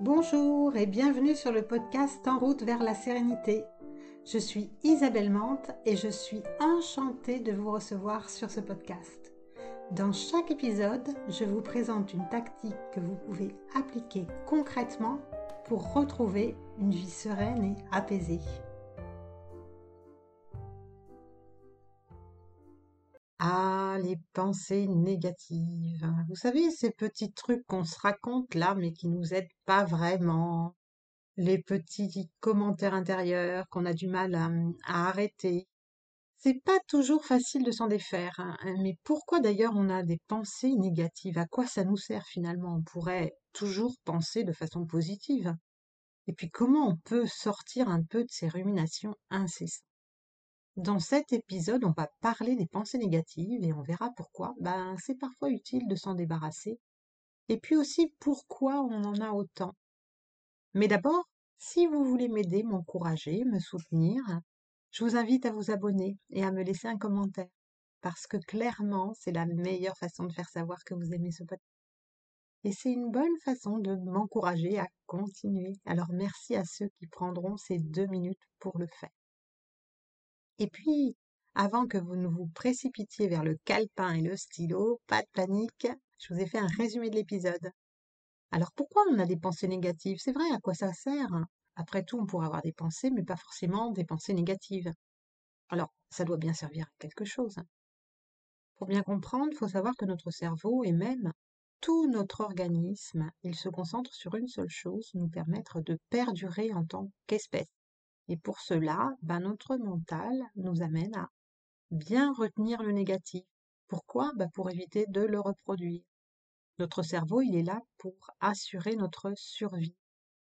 Bonjour et bienvenue sur le podcast En route vers la sérénité. Je suis Isabelle Mante et je suis enchantée de vous recevoir sur ce podcast. Dans chaque épisode, je vous présente une tactique que vous pouvez appliquer concrètement pour retrouver une vie sereine et apaisée. Ah, les pensées négatives. Vous savez, ces petits trucs qu'on se raconte là, mais qui nous aident pas vraiment. Les petits commentaires intérieurs qu'on a du mal à, arrêter. C'est pas toujours facile de s'en défaire. hein. Mais pourquoi d'ailleurs on a des pensées négatives? À quoi ça nous sert finalement? On pourrait toujours penser de façon positive. Et puis comment on peut sortir un peu de ces ruminations incessantes? Dans cet épisode, on va parler des pensées négatives et on verra pourquoi. Ben, c'est parfois utile de s'en débarrasser. Et puis aussi pourquoi on en a autant. Mais d'abord, si vous voulez m'aider, m'encourager, me soutenir, je vous invite à vous abonner et à me laisser un commentaire. Parce que clairement, c'est la meilleure façon de faire savoir que vous aimez ce podcast. Et c'est une bonne façon de m'encourager à continuer. Alors merci à ceux qui prendront ces deux minutes pour le faire. Et puis, avant que vous ne vous précipitiez vers le calepin et le stylo, pas de panique, je vous ai fait un résumé de l'épisode. Alors pourquoi on a des pensées négatives? C'est vrai, à quoi ça sert? Après tout, on pourrait avoir des pensées, mais pas forcément des pensées négatives. Alors, ça doit bien servir à quelque chose. Pour bien comprendre, il faut savoir que notre cerveau et même tout notre organisme, il se concentre sur une seule chose, nous permettre de perdurer en tant qu'espèce. Et pour cela, ben, notre mental nous amène à bien retenir le négatif. Pourquoi? Ben, Pour éviter de le reproduire. Notre cerveau, il est là pour assurer notre survie,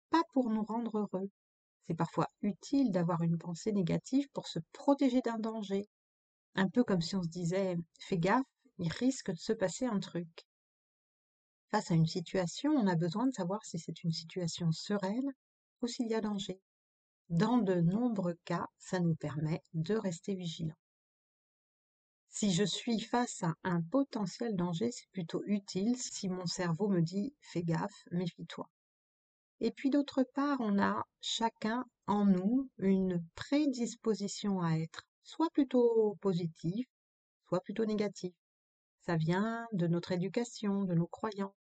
pas pour nous rendre heureux. C'est parfois utile d'avoir une pensée négative pour se protéger d'un danger. Un peu comme si on se disait Fais gaffe, il risque de se passer un truc. Face à une situation, on a besoin de savoir si c'est une situation sereine ou s'il y a danger. Dans de nombreux cas, ça nous permet de rester vigilants. Si je suis face à un potentiel danger, c'est plutôt utile si mon cerveau me dit fais gaffe, méfie-toi. Et puis d'autre part, on a chacun en nous une prédisposition à être soit plutôt positif, soit plutôt négatif. Ça vient de notre éducation, de nos croyances.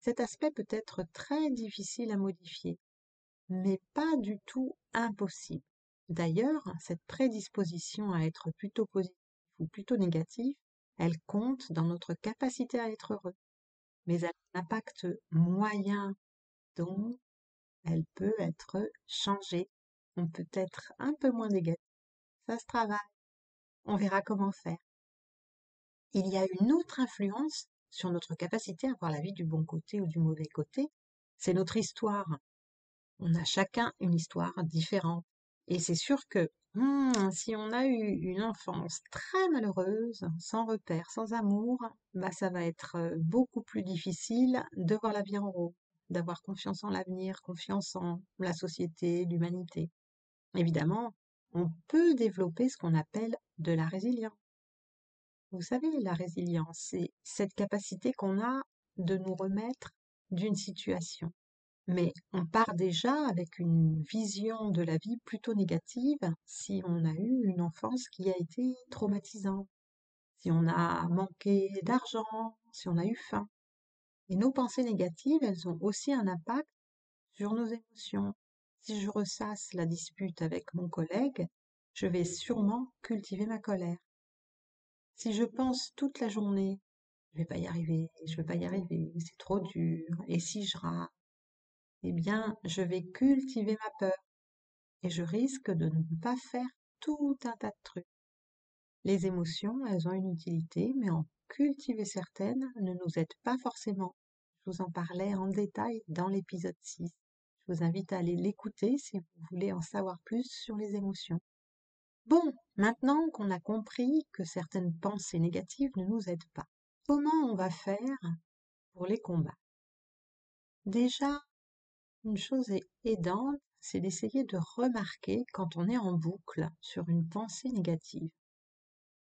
Cet aspect peut être très difficile à modifier, mais pas du tout impossible. D'ailleurs, cette prédisposition à être plutôt positif ou plutôt négatif, elle compte dans notre capacité à être heureux. Mais elle a un impact moyen, donc elle peut être changée. On peut être un peu moins négatif. Ça se travaille. On verra comment faire. Il y a une autre influence sur notre capacité à voir la vie du bon côté ou du mauvais côté, c'est notre histoire. On a chacun une histoire différente. Et c'est sûr que hmm, si on a eu une enfance très malheureuse, sans repère, sans amour, bah ça va être euh, beaucoup plus difficile de voir la vie en rose, d'avoir confiance en l'avenir, confiance en la société, l'humanité. Évidemment, on peut développer ce qu'on appelle de la résilience. Vous savez, la résilience, c'est cette capacité qu'on a de nous remettre d'une situation. Mais on part déjà avec une vision de la vie plutôt négative si on a eu une enfance qui a été traumatisante, si on a manqué d'argent, si on a eu faim. Et nos pensées négatives, elles ont aussi un impact sur nos émotions. Si je ressasse la dispute avec mon collègue, je vais sûrement cultiver ma colère. Si je pense toute la journée, je vais pas y arriver, je vais pas y arriver, c'est trop dur, et si je rate, eh bien, je vais cultiver ma peur, et je risque de ne pas faire tout un tas de trucs. Les émotions, elles ont une utilité, mais en cultiver certaines ne nous aide pas forcément. Je vous en parlais en détail dans l'épisode 6. Je vous invite à aller l'écouter si vous voulez en savoir plus sur les émotions. Bon, maintenant qu'on a compris que certaines pensées négatives ne nous aident pas, comment on va faire pour les combattre Déjà, une chose aidante, c'est d'essayer de remarquer quand on est en boucle sur une pensée négative.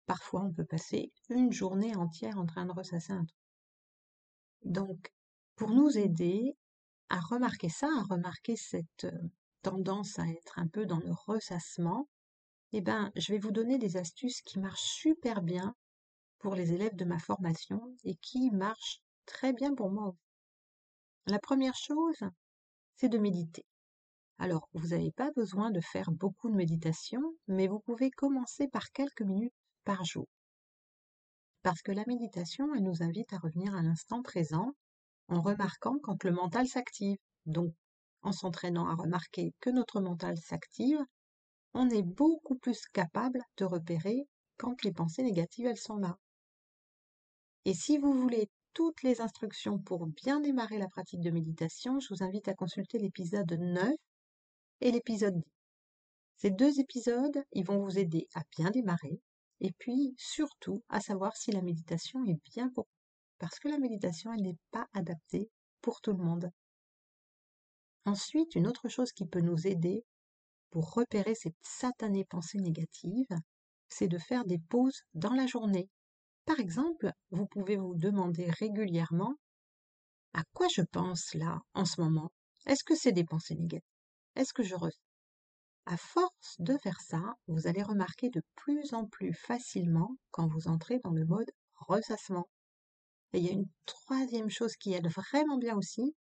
Parfois, on peut passer une journée entière en train de ressasser un truc. Donc, pour nous aider, à remarquer ça, à remarquer cette euh, tendance à être un peu dans le ressassement, eh ben, je vais vous donner des astuces qui marchent super bien pour les élèves de ma formation et qui marchent très bien pour moi. La première chose, c'est de méditer. Alors, vous n'avez pas besoin de faire beaucoup de méditation, mais vous pouvez commencer par quelques minutes par jour. Parce que la méditation, elle nous invite à revenir à l'instant présent en remarquant quand le mental s'active. Donc, en s'entraînant à remarquer que notre mental s'active, on est beaucoup plus capable de repérer quand les pensées négatives, elles sont là. Et si vous voulez toutes les instructions pour bien démarrer la pratique de méditation, je vous invite à consulter l'épisode 9 et l'épisode 10. Ces deux épisodes, ils vont vous aider à bien démarrer et puis surtout à savoir si la méditation est bien pour vous. Parce que la méditation, n'est pas adaptée pour tout le monde. Ensuite, une autre chose qui peut nous aider pour repérer ces satanées pensées négatives, c'est de faire des pauses dans la journée. Par exemple, vous pouvez vous demander régulièrement à quoi je pense là, en ce moment? Est-ce que c'est des pensées négatives? Est-ce que je ressens? À force de faire ça, vous allez remarquer de plus en plus facilement quand vous entrez dans le mode ressassement. Et il y a une troisième chose qui aide vraiment bien aussi,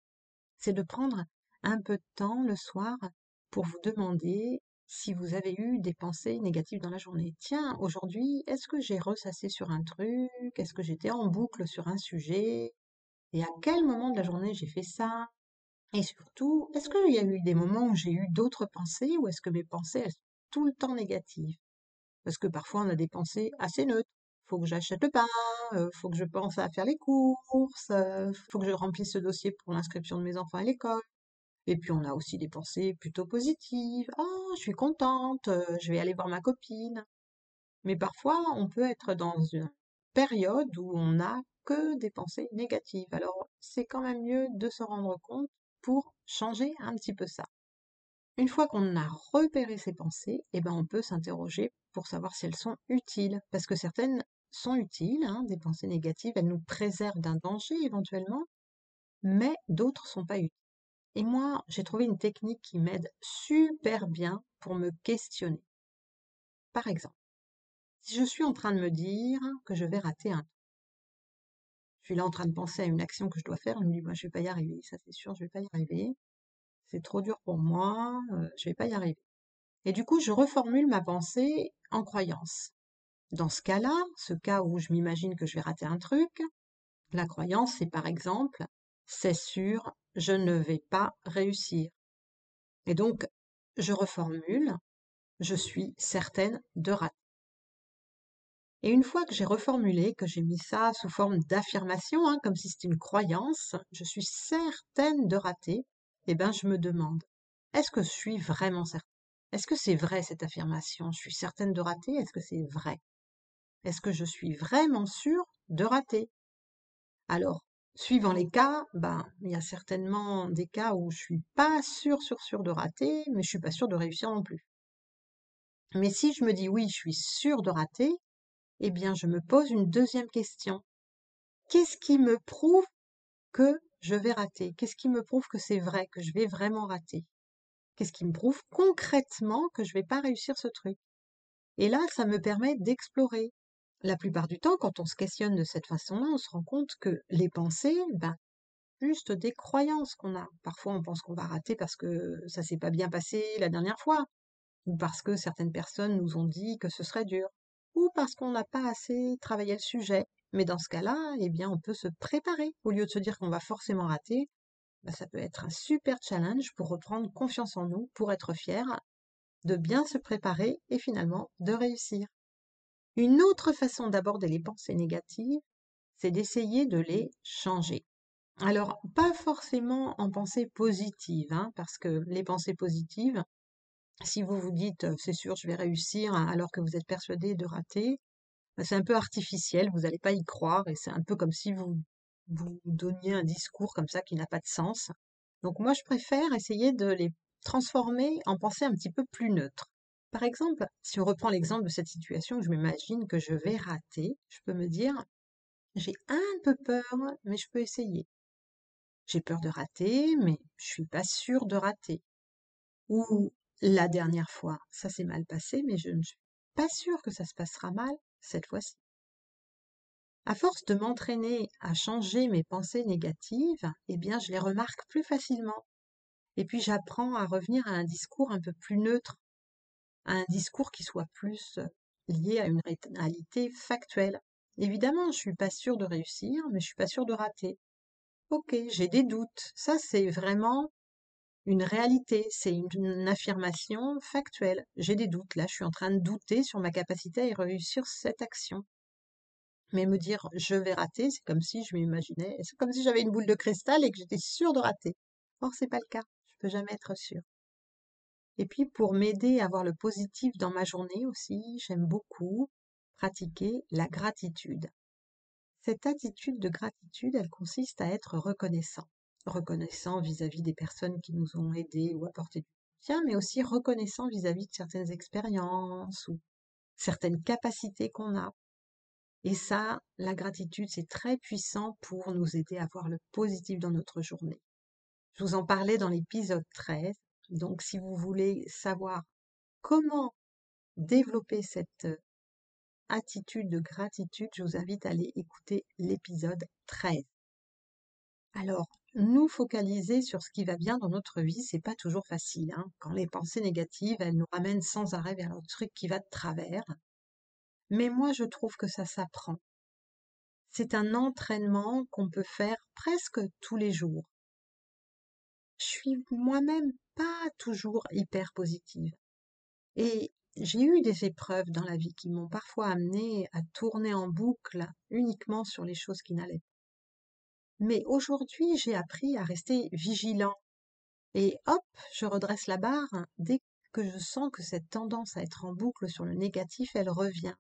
c'est de prendre un peu de temps le soir pour vous demander si vous avez eu des pensées négatives dans la journée. Tiens, aujourd'hui, est-ce que j'ai ressassé sur un truc? Est-ce que j'étais en boucle sur un sujet? Et à quel moment de la journée j'ai fait ça? Et surtout, est-ce qu'il y a eu des moments où j'ai eu d'autres pensées ou est-ce que mes pensées, sont tout le temps négatives? Parce que parfois, on a des pensées assez neutres. Faut que j'achète le pain, euh, faut que je pense à faire les courses, euh, faut que je remplisse ce dossier pour l'inscription de mes enfants à l'école. Et puis on a aussi des pensées plutôt positives. Ah, je suis contente, euh, je vais aller voir ma copine. Mais parfois, on peut être dans une période où on n'a que des pensées négatives. Alors, c'est quand même mieux de se rendre compte pour changer un petit peu ça. Une fois qu'on a repéré ces pensées, eh ben on peut s'interroger pour savoir si elles sont utiles. Parce que certaines sont utiles, hein, des pensées négatives, elles nous préservent d'un danger éventuellement, mais d'autres sont pas utiles. Et moi, j'ai trouvé une technique qui m'aide super bien pour me questionner. Par exemple, si je suis en train de me dire que je vais rater un je suis là en train de penser à une action que je dois faire, je me dis, moi, je vais pas y arriver, ça c'est sûr, je vais pas y arriver, c'est trop dur pour moi, euh, je vais pas y arriver. Et du coup, je reformule ma pensée en croyance. Dans ce cas-là, ce cas où je m'imagine que je vais rater un truc, la croyance, c'est par exemple, c'est sûr, je ne vais pas réussir. Et donc, je reformule, je suis certaine de rater. Et une fois que j'ai reformulé, que j'ai mis ça sous forme d'affirmation, hein, comme si c'était une croyance, je suis certaine de rater, eh bien je me demande, est-ce que je suis vraiment certaine Est-ce que c'est vrai cette affirmation? Je suis certaine de rater, est-ce que c'est vrai? Est-ce que je suis vraiment sûre de rater? Alors, Suivant les cas, ben, il y a certainement des cas où je suis pas sûre, sûre, sûre de rater, mais je suis pas sûre de réussir non plus. Mais si je me dis oui, je suis sûre de rater, eh bien, je me pose une deuxième question. Qu'est-ce qui me prouve que je vais rater? Qu'est-ce qui me prouve que c'est vrai, que je vais vraiment rater? Qu'est-ce qui me prouve concrètement que je vais pas réussir ce truc? Et là, ça me permet d'explorer. La plupart du temps, quand on se questionne de cette façon-là, on se rend compte que les pensées, ben, juste des croyances qu'on a. Parfois, on pense qu'on va rater parce que ça s'est pas bien passé la dernière fois, ou parce que certaines personnes nous ont dit que ce serait dur, ou parce qu'on n'a pas assez travaillé le sujet. Mais dans ce cas-là, eh bien, on peut se préparer. Au lieu de se dire qu'on va forcément rater, ben, ça peut être un super challenge pour reprendre confiance en nous, pour être fier, de bien se préparer et finalement de réussir. Une autre façon d'aborder les pensées négatives, c'est d'essayer de les changer. Alors, pas forcément en pensée positive, hein, parce que les pensées positives, si vous vous dites c'est sûr, je vais réussir, hein, alors que vous êtes persuadé de rater, bah, c'est un peu artificiel, vous n'allez pas y croire, et c'est un peu comme si vous vous donniez un discours comme ça qui n'a pas de sens. Donc moi, je préfère essayer de les transformer en pensée un petit peu plus neutre. Par exemple, si on reprend l'exemple de cette situation je m'imagine que je vais rater, je peux me dire, j'ai un peu peur, mais je peux essayer. J'ai peur de rater, mais je suis pas sûre de rater. Ou la dernière fois, ça s'est mal passé, mais je ne suis pas sûre que ça se passera mal cette fois-ci. À force de m'entraîner à changer mes pensées négatives, eh bien, je les remarque plus facilement. Et puis, j'apprends à revenir à un discours un peu plus neutre, à un discours qui soit plus lié à une réalité factuelle. Évidemment, je suis pas sûre de réussir, mais je suis pas sûre de rater. Ok, j'ai des doutes. Ça, c'est vraiment une réalité, c'est une, affirmation factuelle. J'ai des doutes. Là, je suis en train de douter sur ma capacité à réussir cette action. Mais me dire je vais rater, c'est comme si je m'imaginais, c'est comme si j'avais une boule de cristal et que j'étais sûre de rater. Or, c'est pas le cas. Je peux jamais être sûre. Et puis, pour m'aider à voir le positif dans ma journée aussi, j'aime beaucoup pratiquer la gratitude. Cette attitude de gratitude, elle consiste à être reconnaissant. Reconnaissant vis-à-vis des personnes qui nous ont aidés ou apporté du soutien, mais aussi reconnaissant vis-à-vis de certaines expériences ou certaines capacités qu'on a. Et ça, la gratitude, c'est très puissant pour nous aider à voir le positif dans notre journée. Je vous en parlais dans l'épisode 13. Donc, si vous voulez savoir comment développer cette attitude de gratitude, je vous invite à aller écouter l'épisode 13. Alors, nous focaliser sur ce qui va bien dans notre vie, c'est pas toujours facile. Hein. Quand les pensées négatives, elles nous ramènent sans arrêt vers le truc qui va de travers. Mais moi, je trouve que ça s'apprend. C'est un entraînement qu'on peut faire presque tous les jours. Je suis moi-même toujours hyper positive. Et j'ai eu des épreuves dans la vie qui m'ont parfois amené à tourner en boucle uniquement sur les choses qui n'allaient pas. Mais aujourd'hui, j'ai appris à rester vigilant. Et hop, je redresse la barre dès que je sens que cette tendance à être en boucle sur le négatif, elle revient.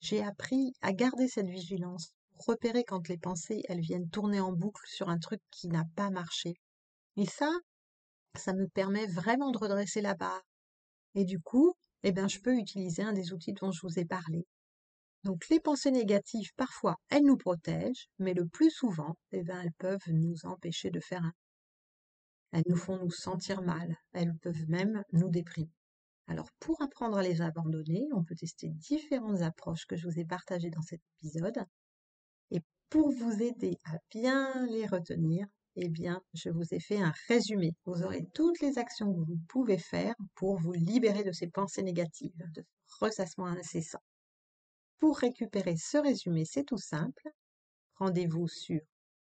J'ai appris à garder cette vigilance, repérer quand les pensées, elles viennent tourner en boucle sur un truc qui n'a pas marché. Et ça, ça me permet vraiment de redresser la barre. Et du coup, eh bien, je peux utiliser un des outils dont je vous ai parlé. Donc les pensées négatives, parfois, elles nous protègent, mais le plus souvent, eh bien, elles peuvent nous empêcher de faire un. Elles nous font nous sentir mal, elles peuvent même nous déprimer. Alors pour apprendre à les abandonner, on peut tester différentes approches que je vous ai partagées dans cet épisode. Et pour vous aider à bien les retenir, eh bien, je vous ai fait un résumé. Vous aurez toutes les actions que vous pouvez faire pour vous libérer de ces pensées négatives, de ce ressassement incessant. Pour récupérer ce résumé, c'est tout simple. Rendez-vous sur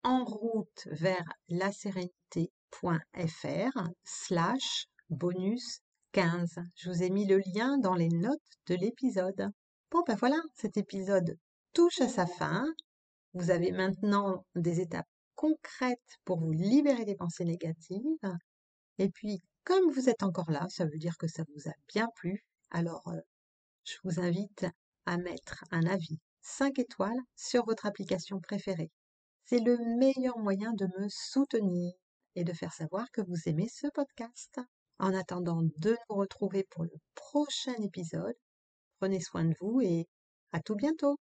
en route vers la sérénité.fr slash bonus 15. Je vous ai mis le lien dans les notes de l'épisode. Bon ben voilà, cet épisode touche à sa fin. Vous avez maintenant des étapes concrètes pour vous libérer des pensées négatives. Et puis, comme vous êtes encore là, ça veut dire que ça vous a bien plu. Alors, euh, je vous invite à mettre un avis 5 étoiles sur votre application préférée. C'est le meilleur moyen de me soutenir et de faire savoir que vous aimez ce podcast. En attendant de nous retrouver pour le prochain épisode, prenez soin de vous et à tout bientôt.